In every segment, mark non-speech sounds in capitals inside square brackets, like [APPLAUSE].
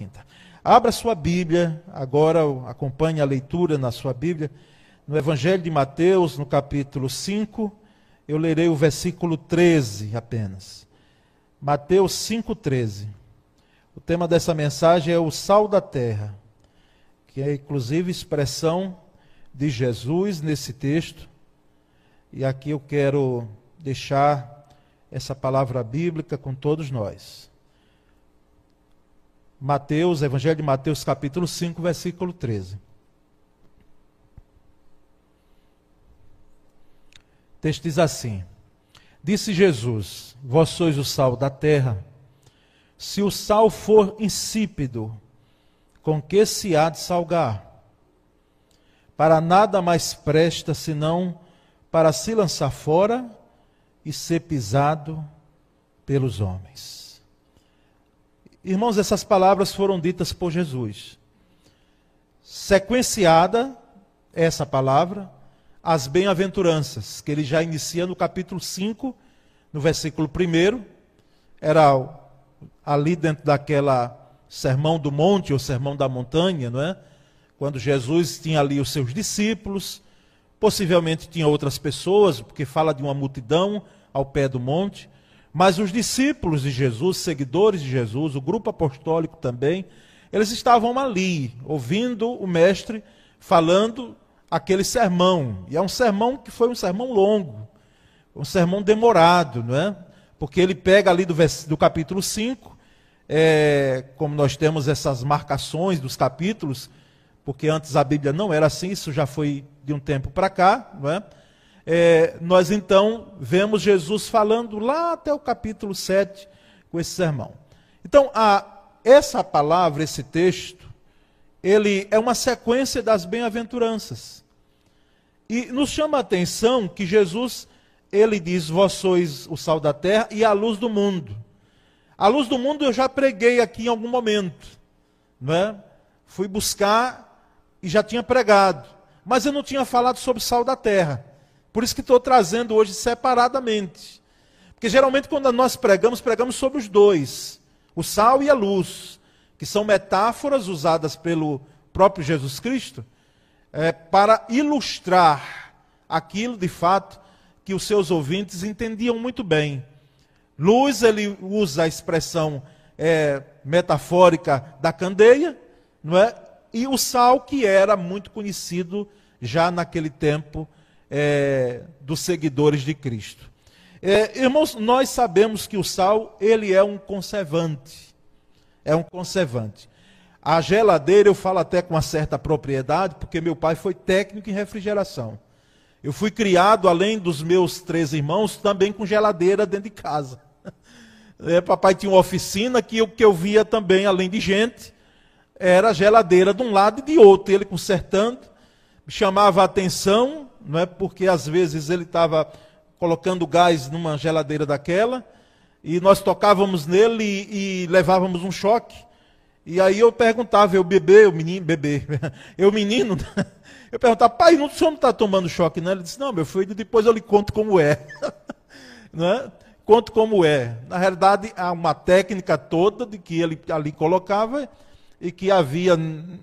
quinta. Abra sua Bíblia, agora acompanhe a leitura na sua Bíblia, no Evangelho de Mateus, no capítulo 5, eu lerei o versículo 13 apenas. Mateus 5,13. O tema dessa mensagem é o sal da terra, que é inclusive expressão de Jesus nesse texto. E aqui eu quero deixar essa palavra bíblica com todos nós. Mateus, Evangelho de Mateus, capítulo 5, versículo 13. O texto diz assim: Disse Jesus: Vós sois o sal da terra. Se o sal for insípido, com que se há de salgar? Para nada mais presta senão para se lançar fora e ser pisado pelos homens. Irmãos, essas palavras foram ditas por Jesus. Sequenciada essa palavra, as bem-aventuranças, que ele já inicia no capítulo 5, no versículo 1, era ali dentro daquela sermão do monte ou sermão da montanha, não é? Quando Jesus tinha ali os seus discípulos, possivelmente tinha outras pessoas, porque fala de uma multidão ao pé do monte, mas os discípulos de Jesus, seguidores de Jesus, o grupo apostólico também, eles estavam ali, ouvindo o mestre falando aquele sermão. E é um sermão que foi um sermão longo, um sermão demorado, não é? Porque ele pega ali do, do capítulo 5, é, como nós temos essas marcações dos capítulos, porque antes a Bíblia não era assim, isso já foi de um tempo para cá, não é? É? nós então vemos Jesus falando lá até o capítulo 7 com esse sermão. Então, a, essa palavra, esse texto, ele é uma sequência das bem-aventuranças. E nos chama a atenção que Jesus, ele diz: Vós sois o sal da terra e a luz do mundo. A luz do mundo eu já preguei aqui em algum momento, não é? Fui buscar e já tinha pregado, mas eu não tinha falado sobre sal da terra. Por isso que estou trazendo hoje separadamente. Porque geralmente quando nós pregamos, pregamos sobre os dois, o sal e a luz, que são metáforas usadas pelo próprio Jesus Cristo é, para ilustrar aquilo de fato que os seus ouvintes entendiam muito bem. Luz, ele usa a expressão é, metafórica da candeia, não é? E o sal, que era muito conhecido já naquele tempo é, dos seguidores de Cristo. É, irmãos, nós sabemos que o sal, ele é um conservante. É um conservante. A geladeira eu falo até com uma certa propriedade, porque meu pai foi técnico em refrigeração. Eu fui criado, além dos meus três irmãos, também com geladeira dentro de casa. [LAUGHS] É, papai tinha uma oficina que o que eu via também, além de gente, era geladeira de um lado e de outro. Ele consertando, chamava a atenção, não é? porque às vezes ele estava colocando gás numa geladeira daquela, e nós tocávamos nele e, e levávamos um choque. E aí eu perguntava, eu bebê, o menino, bebê, [LAUGHS] eu menino, [LAUGHS] eu perguntava, pai, não, o senhor não está tomando choque, não? Ele disse, não, meu filho, depois eu lhe conto como é. [LAUGHS] não é? Conto como é. Na realidade, há uma técnica toda de que ele ali colocava e que havia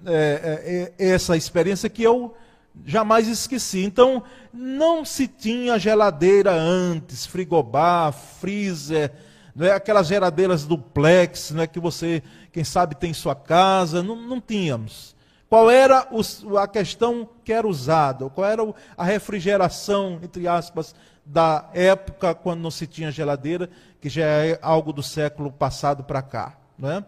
é, é, é essa experiência que eu jamais esqueci. Então, não se tinha geladeira antes, frigobar, freezer, não é aquelas geladeiras duplex, não é que você, quem sabe, tem em sua casa, não, não tínhamos. Qual era a questão que era usada? Qual era a refrigeração, entre aspas, da época quando não se tinha geladeira, que já é algo do século passado para cá? Não é?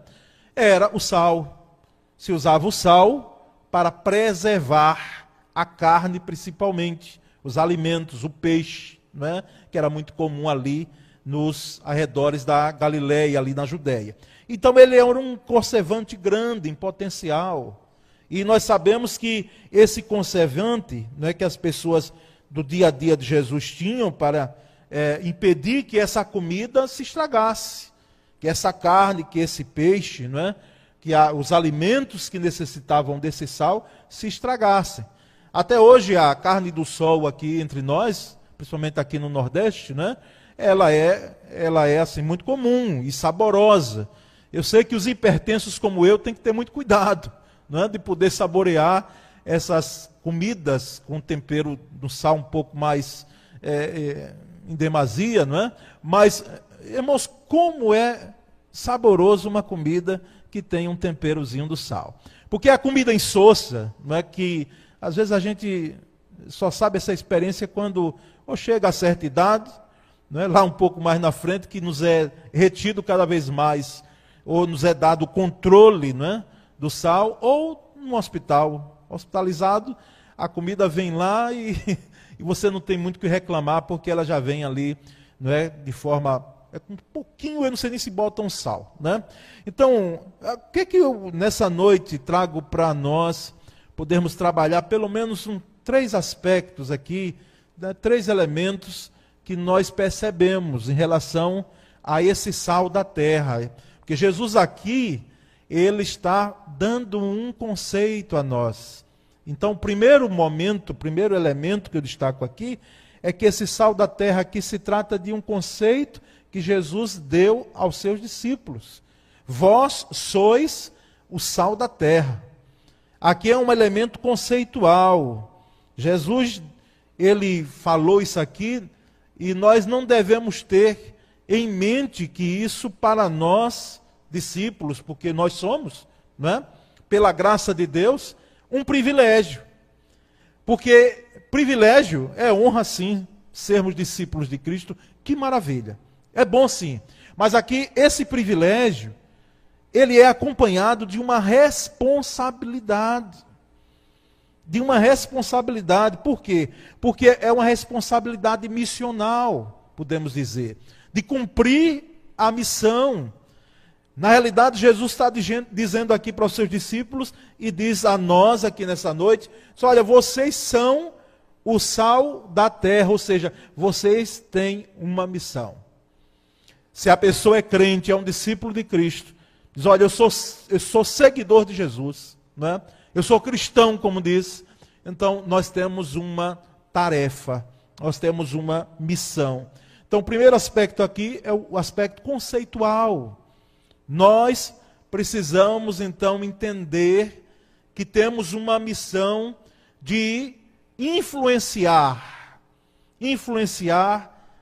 Era o sal. Se usava o sal para preservar a carne, principalmente, os alimentos, o peixe, não é? que era muito comum ali nos arredores da Galileia, ali na Judéia. Então ele era um conservante grande em potencial. E nós sabemos que esse conservante, não é que as pessoas do dia a dia de Jesus tinham para é, impedir que essa comida se estragasse, que essa carne, que esse peixe, não é, que a, os alimentos que necessitavam desse sal se estragassem. Até hoje a carne do sol aqui entre nós, principalmente aqui no Nordeste, né, ela é, ela é assim muito comum e saborosa. Eu sei que os hipertensos como eu têm que ter muito cuidado não é? de poder saborear essas comidas com tempero no sal um pouco mais é, é, em demasia, não é? Mas, irmãos, como é saboroso uma comida que tem um temperozinho do sal. Porque a comida insossa, não é que às vezes a gente só sabe essa experiência quando ou chega a certa idade, não é? lá um pouco mais na frente, que nos é retido cada vez mais, ou nos é dado o controle não é? do sal, ou no hospital, hospitalizado, a comida vem lá e, [LAUGHS] e você não tem muito o que reclamar, porque ela já vem ali não é? de forma é um pouquinho, eu não sei nem se botam sal. Né? Então, o que, que eu nessa noite trago para nós podermos trabalhar pelo menos um, três aspectos aqui, né, três elementos que nós percebemos em relação a esse sal da terra. Porque Jesus aqui, ele está dando um conceito a nós. Então, o primeiro momento, o primeiro elemento que eu destaco aqui, é que esse sal da terra aqui se trata de um conceito que Jesus deu aos seus discípulos. Vós sois o sal da terra. Aqui é um elemento conceitual. Jesus, ele falou isso aqui e nós não devemos ter em mente que isso para nós, discípulos, porque nós somos, né, pela graça de Deus, um privilégio. Porque privilégio é honra, sim, sermos discípulos de Cristo, que maravilha. É bom sim. Mas aqui, esse privilégio, ele é acompanhado de uma responsabilidade de uma responsabilidade. Por quê? Porque é uma responsabilidade missional, podemos dizer, de cumprir a missão. Na realidade, Jesus está dizendo aqui para os seus discípulos e diz a nós aqui nessa noite: olha, vocês são o sal da terra, ou seja, vocês têm uma missão. Se a pessoa é crente, é um discípulo de Cristo, diz: olha, eu sou, eu sou seguidor de Jesus, não é? eu sou cristão, como diz. Então, nós temos uma tarefa, nós temos uma missão. Então, o primeiro aspecto aqui é o aspecto conceitual. Nós precisamos, então, entender que temos uma missão de influenciar. Influenciar,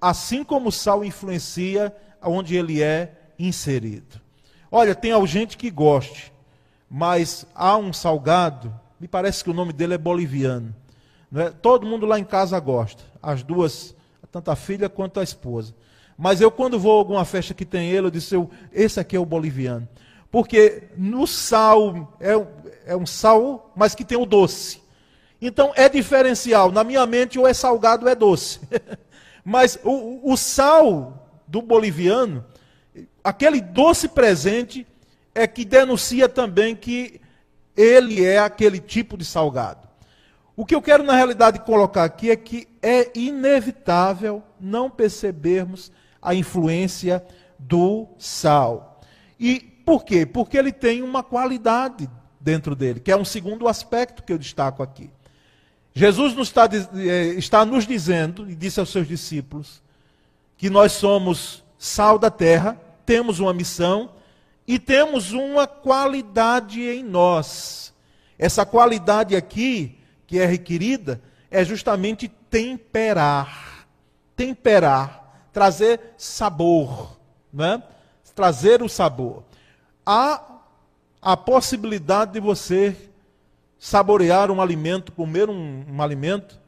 assim como o sal influencia onde ele é inserido. Olha, tem gente que goste, mas há um salgado, me parece que o nome dele é boliviano. É? Todo mundo lá em casa gosta, as duas, tanto a filha quanto a esposa. Mas eu, quando vou a alguma festa que tem ele, eu disse, eu, esse aqui é o boliviano. Porque no sal, é, é um sal, mas que tem o doce. Então é diferencial. Na minha mente, ou é salgado ou é doce. [LAUGHS] mas o, o sal do boliviano, aquele doce presente, é que denuncia também que ele é aquele tipo de salgado. O que eu quero, na realidade, colocar aqui é que é inevitável não percebermos a influência do sal. E por quê? Porque ele tem uma qualidade dentro dele, que é um segundo aspecto que eu destaco aqui. Jesus nos está, eh, está nos dizendo, e disse aos seus discípulos, que nós somos sal da terra, temos uma missão e temos uma qualidade em nós. Essa qualidade aqui, que é requerida, é justamente temperar. Temperar, trazer sabor, né? trazer o sabor. Há a possibilidade de você saborear um alimento, comer um, um alimento,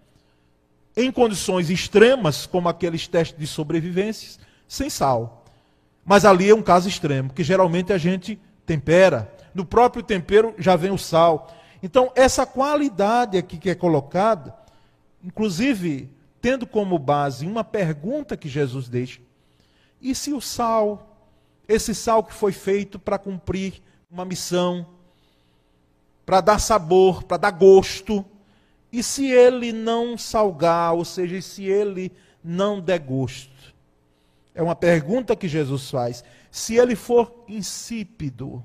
em condições extremas, como aqueles testes de sobrevivência, sem sal. Mas ali é um caso extremo, que geralmente a gente tempera. No próprio tempero já vem o sal. Então, essa qualidade aqui que é colocada, inclusive tendo como base uma pergunta que Jesus deixa: e se o sal, esse sal que foi feito para cumprir uma missão, para dar sabor, para dar gosto, e se ele não salgar, ou seja, se ele não der gosto? É uma pergunta que Jesus faz. Se ele for insípido,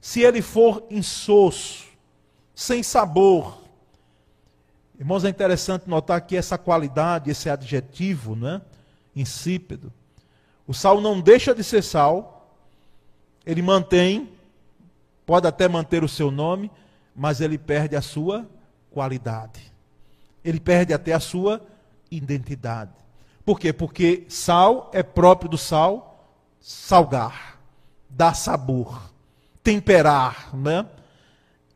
se ele for insosso, sem sabor. Irmãos, é interessante notar que essa qualidade, esse adjetivo, né? insípido. O sal não deixa de ser sal, ele mantém, pode até manter o seu nome, mas ele perde a sua qualidade. Ele perde até a sua identidade. Por quê? Porque sal é próprio do sal salgar, dar sabor, temperar, né?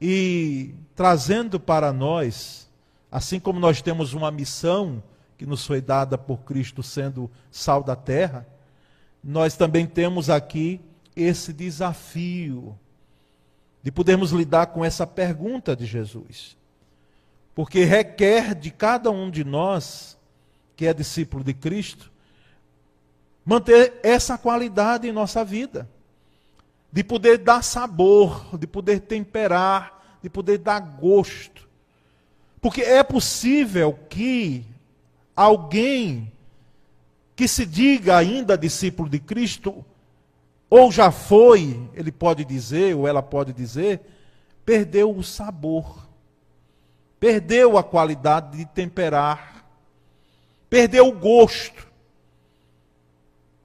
E trazendo para nós, assim como nós temos uma missão que nos foi dada por Cristo sendo sal da terra, nós também temos aqui esse desafio de podermos lidar com essa pergunta de Jesus. Porque requer de cada um de nós, que é discípulo de Cristo, manter essa qualidade em nossa vida. De poder dar sabor, de poder temperar, de poder dar gosto. Porque é possível que alguém que se diga ainda discípulo de Cristo, ou já foi, ele pode dizer, ou ela pode dizer, perdeu o sabor, perdeu a qualidade de temperar, perdeu o gosto,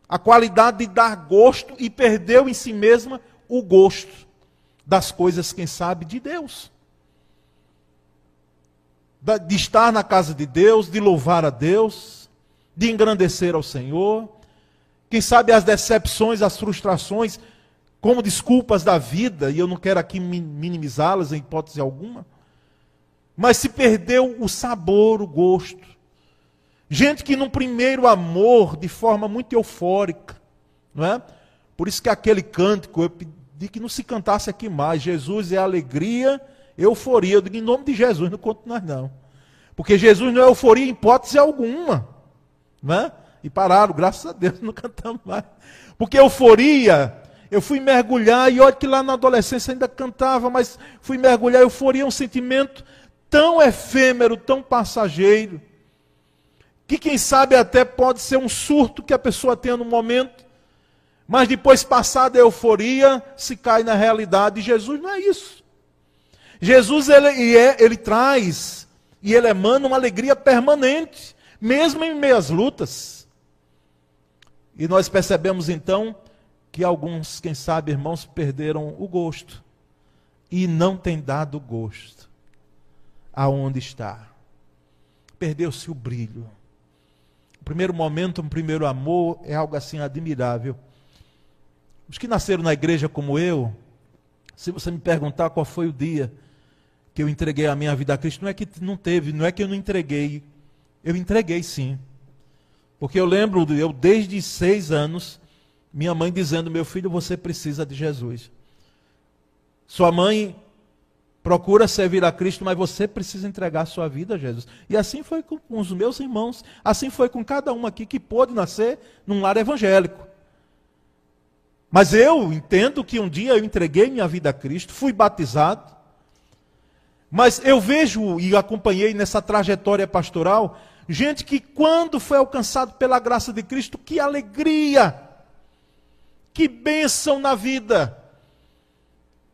a qualidade de dar gosto e perdeu em si mesma o gosto das coisas, quem sabe, de Deus. De estar na casa de Deus, de louvar a Deus, de engrandecer ao Senhor. Quem sabe as decepções, as frustrações, como desculpas da vida, e eu não quero aqui minimizá-las em hipótese alguma, mas se perdeu o sabor, o gosto. Gente que num primeiro amor, de forma muito eufórica, não é? Por isso que aquele cântico, eu pedi que não se cantasse aqui mais. Jesus é alegria, euforia. Eu digo em nome de Jesus, não conto nós não. Porque Jesus não é euforia em hipótese alguma. Né? E pararam, graças a Deus, [LAUGHS] não cantamos mais. Porque euforia, eu fui mergulhar, e olha que lá na adolescência ainda cantava, mas fui mergulhar, euforia é um sentimento tão efêmero, tão passageiro, que quem sabe até pode ser um surto que a pessoa tenha no momento, mas depois passada a euforia, se cai na realidade. Jesus não é isso. Jesus ele, é, ele traz e ele emana uma alegria permanente mesmo em meias lutas. E nós percebemos então que alguns, quem sabe, irmãos, perderam o gosto e não têm dado gosto aonde está. Perdeu-se o brilho. O primeiro momento, um primeiro amor é algo assim admirável. Os que nasceram na igreja como eu, se você me perguntar qual foi o dia que eu entreguei a minha vida a Cristo, não é que não teve, não é que eu não entreguei eu entreguei sim. Porque eu lembro, eu desde seis anos, minha mãe dizendo: Meu filho, você precisa de Jesus. Sua mãe procura servir a Cristo, mas você precisa entregar sua vida a Jesus. E assim foi com os meus irmãos, assim foi com cada um aqui que pôde nascer num lar evangélico. Mas eu entendo que um dia eu entreguei minha vida a Cristo, fui batizado, mas eu vejo e acompanhei nessa trajetória pastoral Gente que, quando foi alcançado pela graça de Cristo, que alegria, que bênção na vida.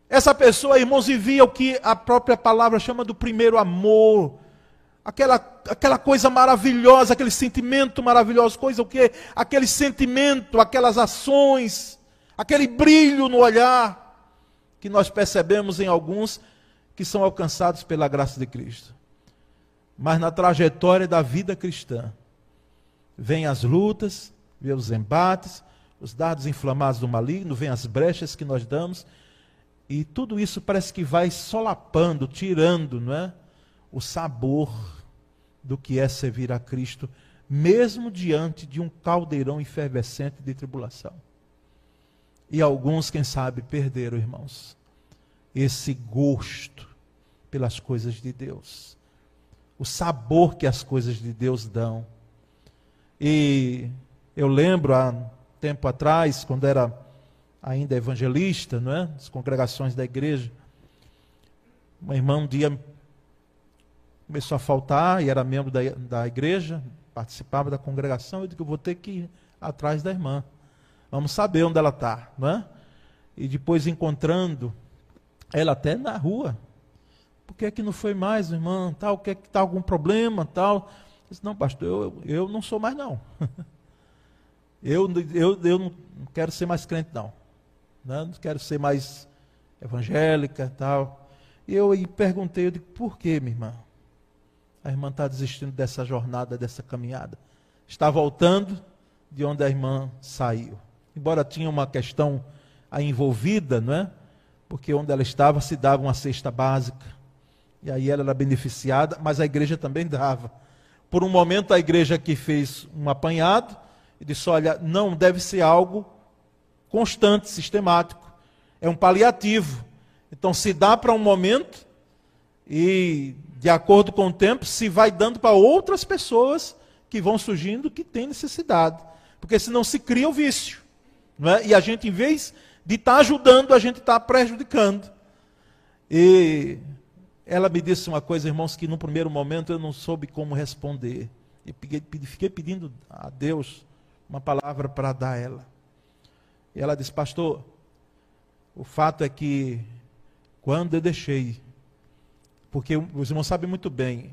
Essa pessoa, irmãos, vivia o que a própria palavra chama do primeiro amor. Aquela, aquela coisa maravilhosa, aquele sentimento maravilhoso, coisa o quê? Aquele sentimento, aquelas ações, aquele brilho no olhar que nós percebemos em alguns que são alcançados pela graça de Cristo. Mas na trajetória da vida cristã, vem as lutas, vem os embates, os dados inflamados do maligno, vem as brechas que nós damos, e tudo isso parece que vai solapando, tirando, não é? O sabor do que é servir a Cristo, mesmo diante de um caldeirão efervescente de tribulação. E alguns, quem sabe, perderam, irmãos, esse gosto pelas coisas de Deus o sabor que as coisas de Deus dão. E eu lembro há tempo atrás, quando era ainda evangelista, não é? As congregações da igreja. Uma irmã um dia começou a faltar e era membro da, da igreja, participava da congregação. Eu disse que eu vou ter que ir atrás da irmã. Vamos saber onde ela está, não é? E depois encontrando ela até na rua, por que é que não foi mais, irmã? Tal, quer que está algum problema, tal? Eu disse, não, pastor, eu, eu não sou mais não. [LAUGHS] eu, eu, eu não quero ser mais crente não. Né? não quero ser mais evangélica tal. E eu perguntei, eu digo, por que, minha irmã? A irmã está desistindo dessa jornada, dessa caminhada. Está voltando de onde a irmã saiu. Embora tinha uma questão aí envolvida, não é? Porque onde ela estava se dava uma cesta básica. E aí ela era beneficiada, mas a igreja também dava. Por um momento a igreja que fez um apanhado e disse: olha, não deve ser algo constante, sistemático. É um paliativo. Então se dá para um momento e, de acordo com o tempo, se vai dando para outras pessoas que vão surgindo que têm necessidade. Porque senão se cria o vício. É? E a gente, em vez de estar tá ajudando, a gente está prejudicando. E ela me disse uma coisa, irmãos, que no primeiro momento eu não soube como responder. E fiquei pedindo a Deus uma palavra para dar a ela. E ela disse, pastor, o fato é que quando eu deixei, porque os irmãos sabem muito bem,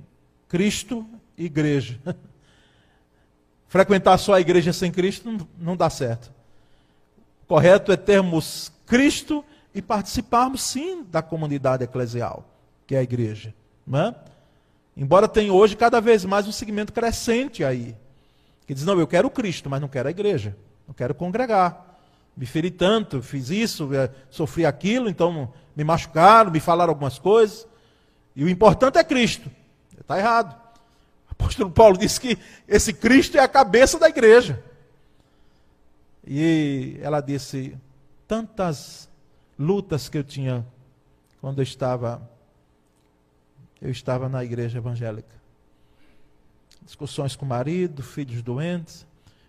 Cristo e igreja. [LAUGHS] Frequentar só a igreja sem Cristo não, dá certo. Correto é termos Cristo e participarmos sim da comunidade eclesial que é a igreja. Não é? Embora tenha hoje cada vez mais um segmento crescente aí. Que diz, não, eu quero Cristo, mas não quero a igreja. Não quero congregar. Me feri tanto, fiz isso, é, sofri aquilo, então me machucaram, me falaram algumas coisas. E o importante é Cristo. Está errado. O apóstolo Paulo [LAUGHS] disse que esse Cristo é a cabeça da igreja. E ela disse: tantas lutas que eu tinha quando eu estava eu estava na igreja evangélica. Discussões com o marido, filhos doentes.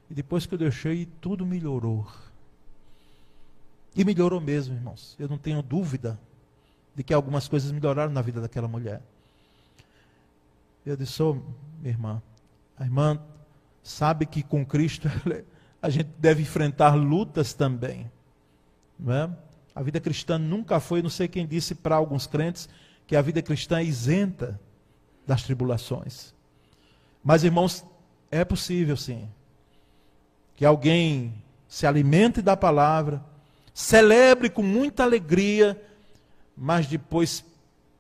E depois que eu deixei, tudo melhorou. E melhorou mesmo, irmãos. Eu não tenho dúvida de que algumas coisas melhoraram na vida daquela mulher. Eu disse, oh, minha irmã, a irmã sabe que com Cristo [LAUGHS] a gente deve enfrentar lutas também. Não é? A vida cristã nunca foi, não sei quem disse para alguns crentes, que a vida cristã é isenta das tribulações. Mas, irmãos, é possível sim que alguém se alimente da palavra, celebre com muita alegria, mas depois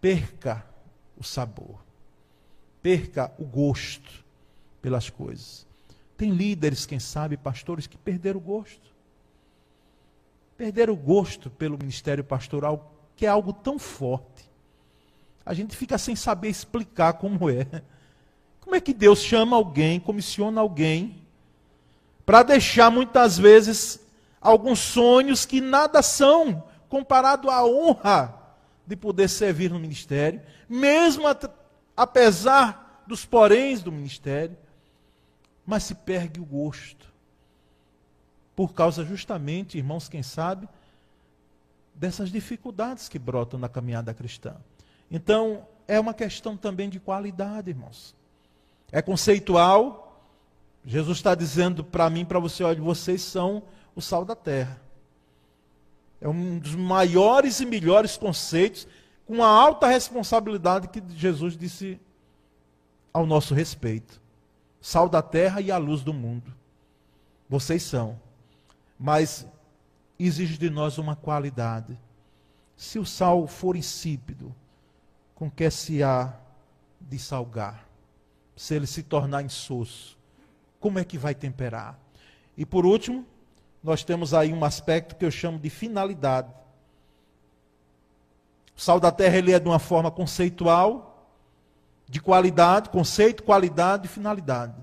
perca o sabor, perca o gosto pelas coisas. Tem líderes, quem sabe, pastores, que perderam o gosto. Perderam o gosto pelo ministério pastoral, que é algo tão forte a gente fica sem saber explicar como é. Como é que Deus chama alguém, comissiona alguém, para deixar muitas vezes alguns sonhos que nada são comparado à honra de poder servir no ministério, mesmo apesar dos poréns do ministério, mas se perde o gosto. Por causa justamente, irmãos, quem sabe, dessas dificuldades que brotam na caminhada cristã. Então, é uma questão também de qualidade, irmãos. É conceitual. Jesus está dizendo para mim, para você, olha, vocês são o sal da terra. É um dos maiores e melhores conceitos, com a alta responsabilidade que Jesus disse ao nosso respeito. Sal da terra e a luz do mundo. Vocês são. Mas exige de nós uma qualidade. Se o sal for insípido, com que se há de salgar? Se ele se tornar insosso, como é que vai temperar? E por último, nós temos aí um aspecto que eu chamo de finalidade. O sal da terra ele é de uma forma conceitual, de qualidade, conceito, qualidade e finalidade.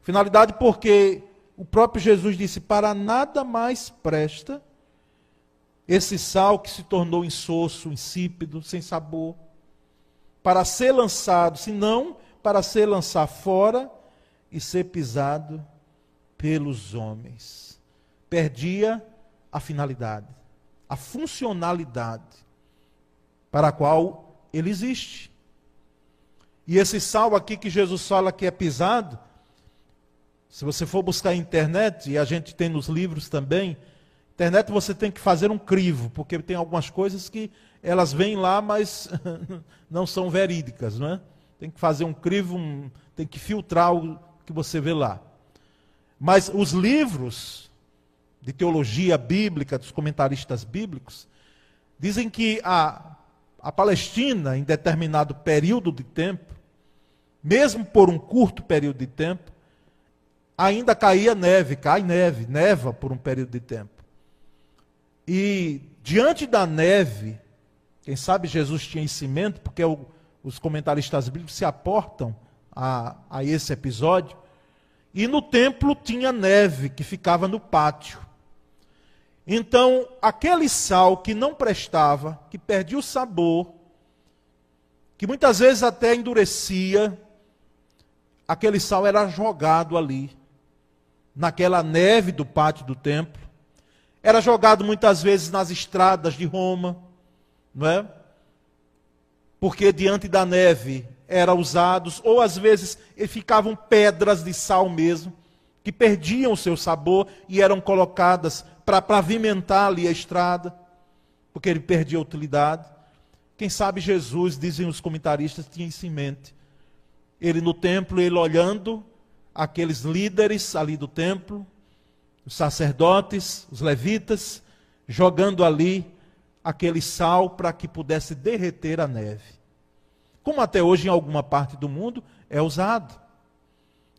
Finalidade porque o próprio Jesus disse: para nada mais presta esse sal que se tornou insosso, insípido, sem sabor para ser lançado, senão para ser lançado fora e ser pisado pelos homens. Perdia a finalidade, a funcionalidade para a qual ele existe. E esse sal aqui que Jesus fala que é pisado, se você for buscar a internet, e a gente tem nos livros também, internet você tem que fazer um crivo, porque tem algumas coisas que elas vêm lá, mas [LAUGHS] não são verídicas, não é? Tem que fazer um crivo, um, tem que filtrar o que você vê lá. Mas os livros de teologia bíblica, dos comentaristas bíblicos, dizem que a, a Palestina, em determinado período de tempo, mesmo por um curto período de tempo, ainda caía neve, cai neve, neva por um período de tempo. E diante da neve, quem sabe Jesus tinha mente, porque o, os comentaristas bíblicos se aportam a, a esse episódio. E no templo tinha neve que ficava no pátio. Então, aquele sal que não prestava, que perdia o sabor, que muitas vezes até endurecia, aquele sal era jogado ali, naquela neve do pátio do templo. Era jogado muitas vezes nas estradas de Roma, não é? Porque diante da neve eram usados, ou às vezes ficavam pedras de sal mesmo, que perdiam o seu sabor e eram colocadas para pavimentar ali a estrada, porque ele perdia a utilidade. Quem sabe Jesus, dizem os comentaristas, tinha isso em mente. Ele no templo, ele olhando aqueles líderes ali do templo, os sacerdotes, os levitas, jogando ali aquele sal para que pudesse derreter a neve. Como até hoje em alguma parte do mundo é usado.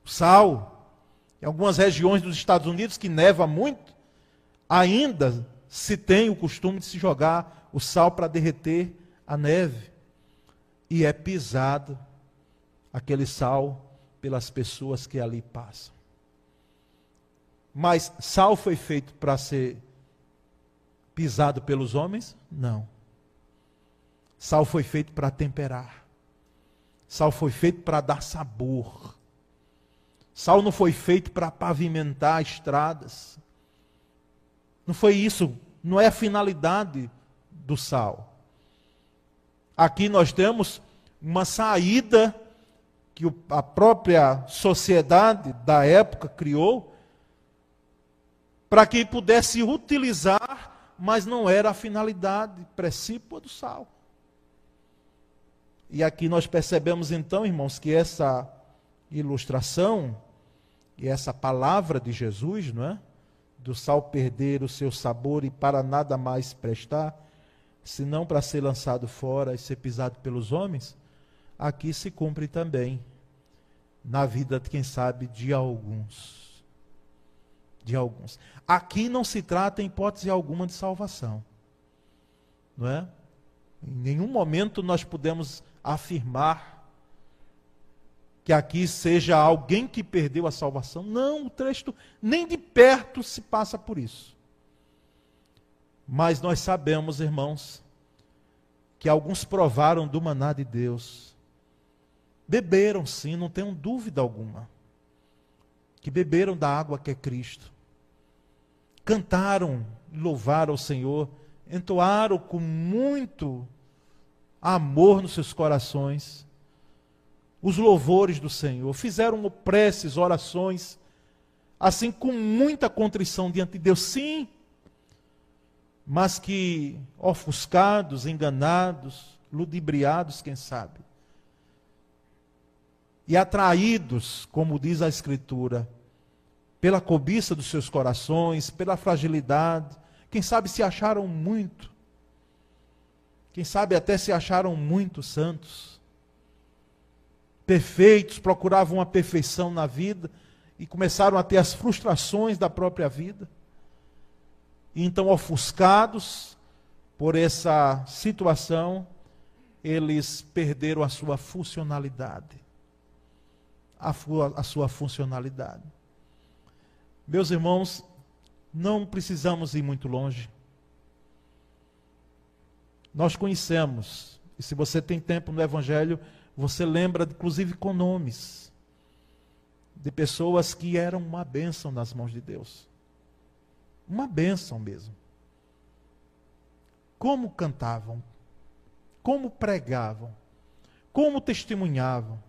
O sal, em algumas regiões dos Estados Unidos que neva muito, ainda se tem o costume de se jogar o sal para derreter a neve. E é pisado aquele sal pelas pessoas que ali passam. Mas sal foi feito para ser pisado pelos homens? Não. Sal foi feito para temperar. Sal foi feito para dar sabor. Sal não foi feito para pavimentar estradas. Não foi isso, não é a finalidade do sal. Aqui nós temos uma saída que a própria sociedade da época criou para que pudesse utilizar mas não era a finalidade precípua do sal. E aqui nós percebemos então, irmãos, que essa ilustração e essa palavra de Jesus, não é? Do sal perder o seu sabor e para nada mais prestar, senão para ser lançado fora e ser pisado pelos homens, aqui se cumpre também na vida, quem sabe, de alguns de alguns. Aqui não se trata, em hipótese alguma, de salvação. Não é? Em nenhum momento nós podemos afirmar que aqui seja alguém que perdeu a salvação. Não, o texto nem de perto se passa por isso. Mas nós sabemos, irmãos, que alguns provaram do maná de Deus. Beberam sim, não tenham dúvida alguma. Que beberam da água que é Cristo cantaram, louvaram ao Senhor, entoaram com muito amor nos seus corações os louvores do Senhor, fizeram preces, orações, assim com muita contrição diante de Deus, sim, mas que ofuscados, enganados, ludibriados, quem sabe, e atraídos, como diz a Escritura, pela cobiça dos seus corações, pela fragilidade. Quem sabe se acharam muito. Quem sabe até se acharam muito santos. Perfeitos, procuravam a perfeição na vida e começaram a ter as frustrações da própria vida. E então, ofuscados por essa situação, eles perderam a sua funcionalidade. A, a sua funcionalidade. Meus irmãos, não precisamos ir muito longe. Nós conhecemos, e se você tem tempo no Evangelho, você lembra, inclusive, com nomes de pessoas que eram uma bênção nas mãos de Deus. Uma bênção mesmo. Como cantavam, como pregavam, como testemunhavam,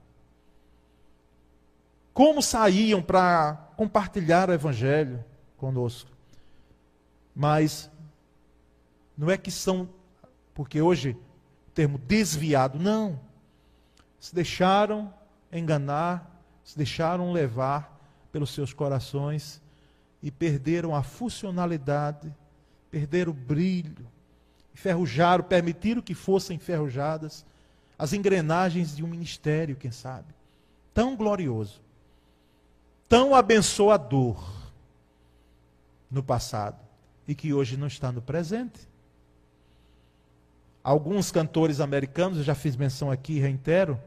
como saíam para compartilhar o Evangelho conosco. Mas não é que são, porque hoje o termo desviado, não. Se deixaram enganar, se deixaram levar pelos seus corações e perderam a funcionalidade, perderam o brilho, enferrujaram, permitiram que fossem enferrujadas as engrenagens de um ministério, quem sabe, tão glorioso, tão abençoador no passado e que hoje não está no presente. Alguns cantores americanos, eu já fiz menção aqui e reitero,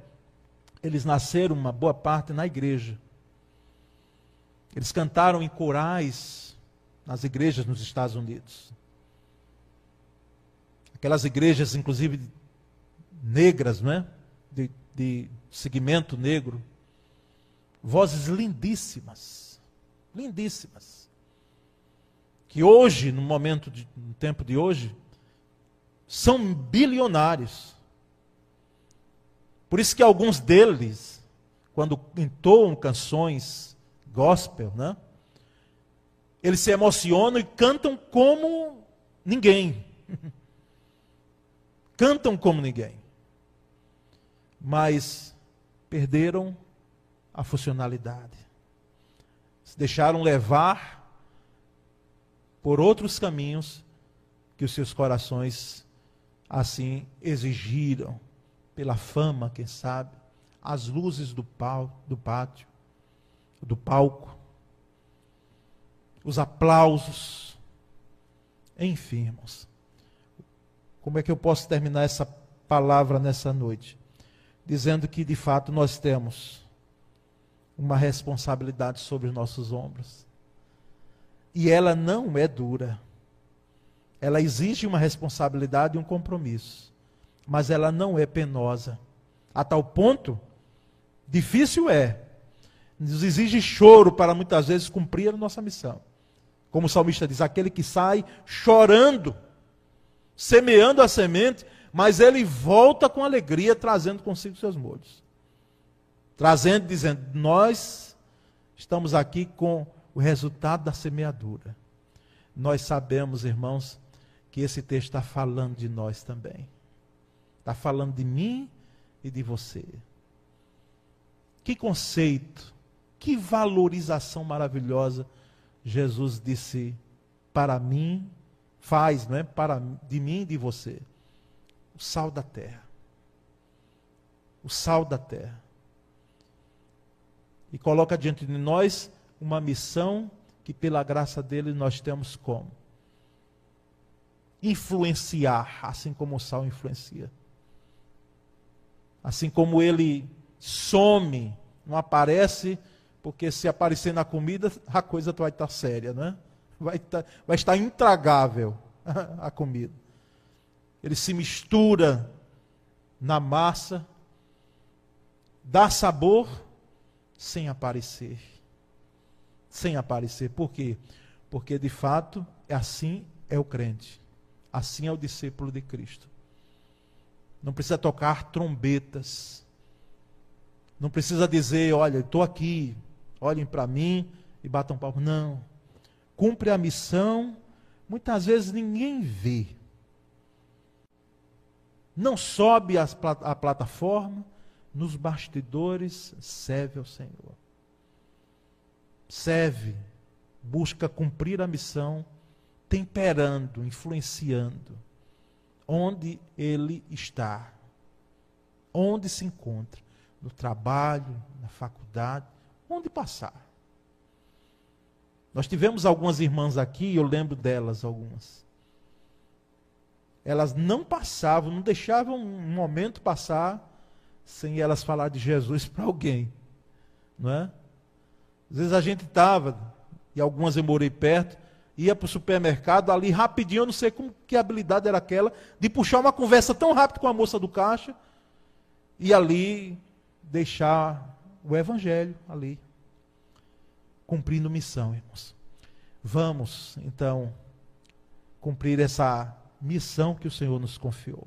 eles nasceram uma boa parte na igreja. Eles cantaram em corais nas igrejas nos Estados Unidos. Aquelas igrejas, inclusive, negras, não é? De, de segmento negro. Vozes lindíssimas. Lindíssimas. Que hoje, no momento, de, no tempo de hoje, são bilionários. Por isso que alguns deles, quando entoam canções gospel, né? Eles se emocionam e cantam como ninguém. [LAUGHS] cantam como ninguém. Mas perderam a funcionalidade. Se deixaram levar por outros caminhos que os seus corações assim exigiram, pela fama, quem sabe, as luzes do, pau, do pátio, do palco, os aplausos, enfim, irmãos. Como é que eu posso terminar essa palavra nessa noite? Dizendo que de fato nós temos uma responsabilidade sobre os nossos ombros. E ela não é dura. Ela exige uma responsabilidade e um compromisso. Mas ela não é penosa. A tal ponto, difícil é. Nos exige choro para muitas vezes cumprir a nossa missão. Como o salmista diz: aquele que sai chorando, semeando a semente, mas ele volta com alegria, trazendo consigo seus molhos. Trazendo, dizendo: Nós estamos aqui com o resultado da semeadura. Nós sabemos, irmãos, que esse texto está falando de nós também. Está falando de mim e de você. Que conceito, que valorização maravilhosa Jesus disse para mim, faz, não é? Para de mim e de você. O sal da terra. O sal da terra. E coloca diante de nós uma missão que pela graça dele nós temos como influenciar, assim como o sal influencia. Assim como ele some, não aparece, porque se aparecer na comida, a coisa vai estar séria, né? Vai estar, vai estar intragável [LAUGHS] a comida. Ele se mistura na massa, dá sabor sem aparecer. Sem aparecer. Por quê? Porque de fato é assim é o crente. Assim é o discípulo de Cristo. Não precisa tocar trombetas. Não precisa dizer, olha, estou aqui, olhem para mim e batam palmas. Não. Cumpre a missão, muitas vezes ninguém vê. Não sobe a, a plataforma, nos bastidores serve ao Senhor. Serve, busca cumprir a missão temperando, influenciando onde ele está, onde se encontra, no trabalho, na faculdade, onde passar. Nós tivemos algumas irmãs aqui, eu lembro delas algumas. Elas não passavam, não deixavam um momento passar sem elas falar de Jesus para alguém, não é? Às vezes a gente estava, e algumas eu morei perto, ia para o supermercado ali rapidinho, eu não sei como que habilidade era aquela, de puxar uma conversa tão rápido com a moça do caixa e ali deixar o evangelho ali, cumprindo missão, irmãos. Vamos, então, cumprir essa missão que o Senhor nos confiou,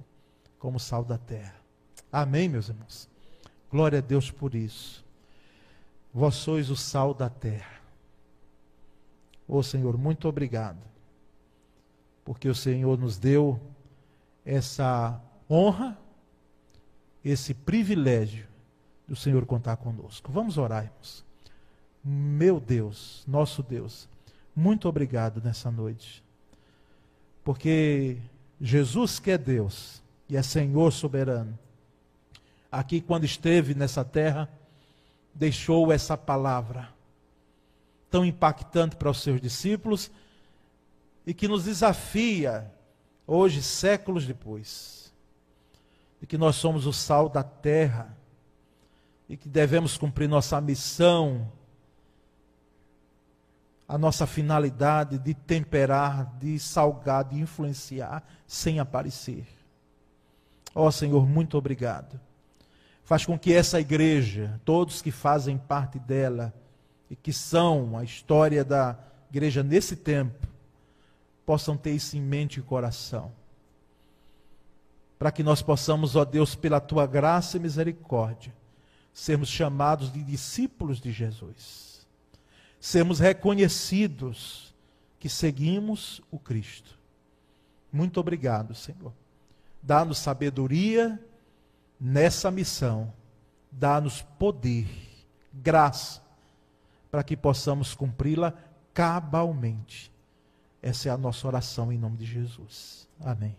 como sal da terra. Amém, meus irmãos? Glória a Deus por isso. Vós sois o sal da terra. Ô oh, Senhor, muito obrigado, porque o Senhor nos deu essa honra, esse privilégio do Senhor contar conosco. Vamos orar, irmãos. Meu Deus, nosso Deus, muito obrigado nessa noite. Porque Jesus, que é Deus e é Senhor soberano, aqui quando esteve nessa terra, deixou essa palavra tão impactante para os seus discípulos e que nos desafia hoje, séculos depois, de que nós somos o sal da terra e que devemos cumprir nossa missão, a nossa finalidade de temperar, de salgar, de influenciar sem aparecer. Ó oh, Senhor, muito obrigado. Faz com que essa igreja, todos que fazem parte dela e que são a história da igreja nesse tempo, possam ter isso em mente e coração. Para que nós possamos, ó Deus, pela tua graça e misericórdia, sermos chamados de discípulos de Jesus. Sermos reconhecidos que seguimos o Cristo. Muito obrigado, Senhor. Dá-nos sabedoria nessa missão. Dá-nos poder, graça, para que possamos cumpri-la cabalmente essa é a nossa oração em nome de Jesus. Amém.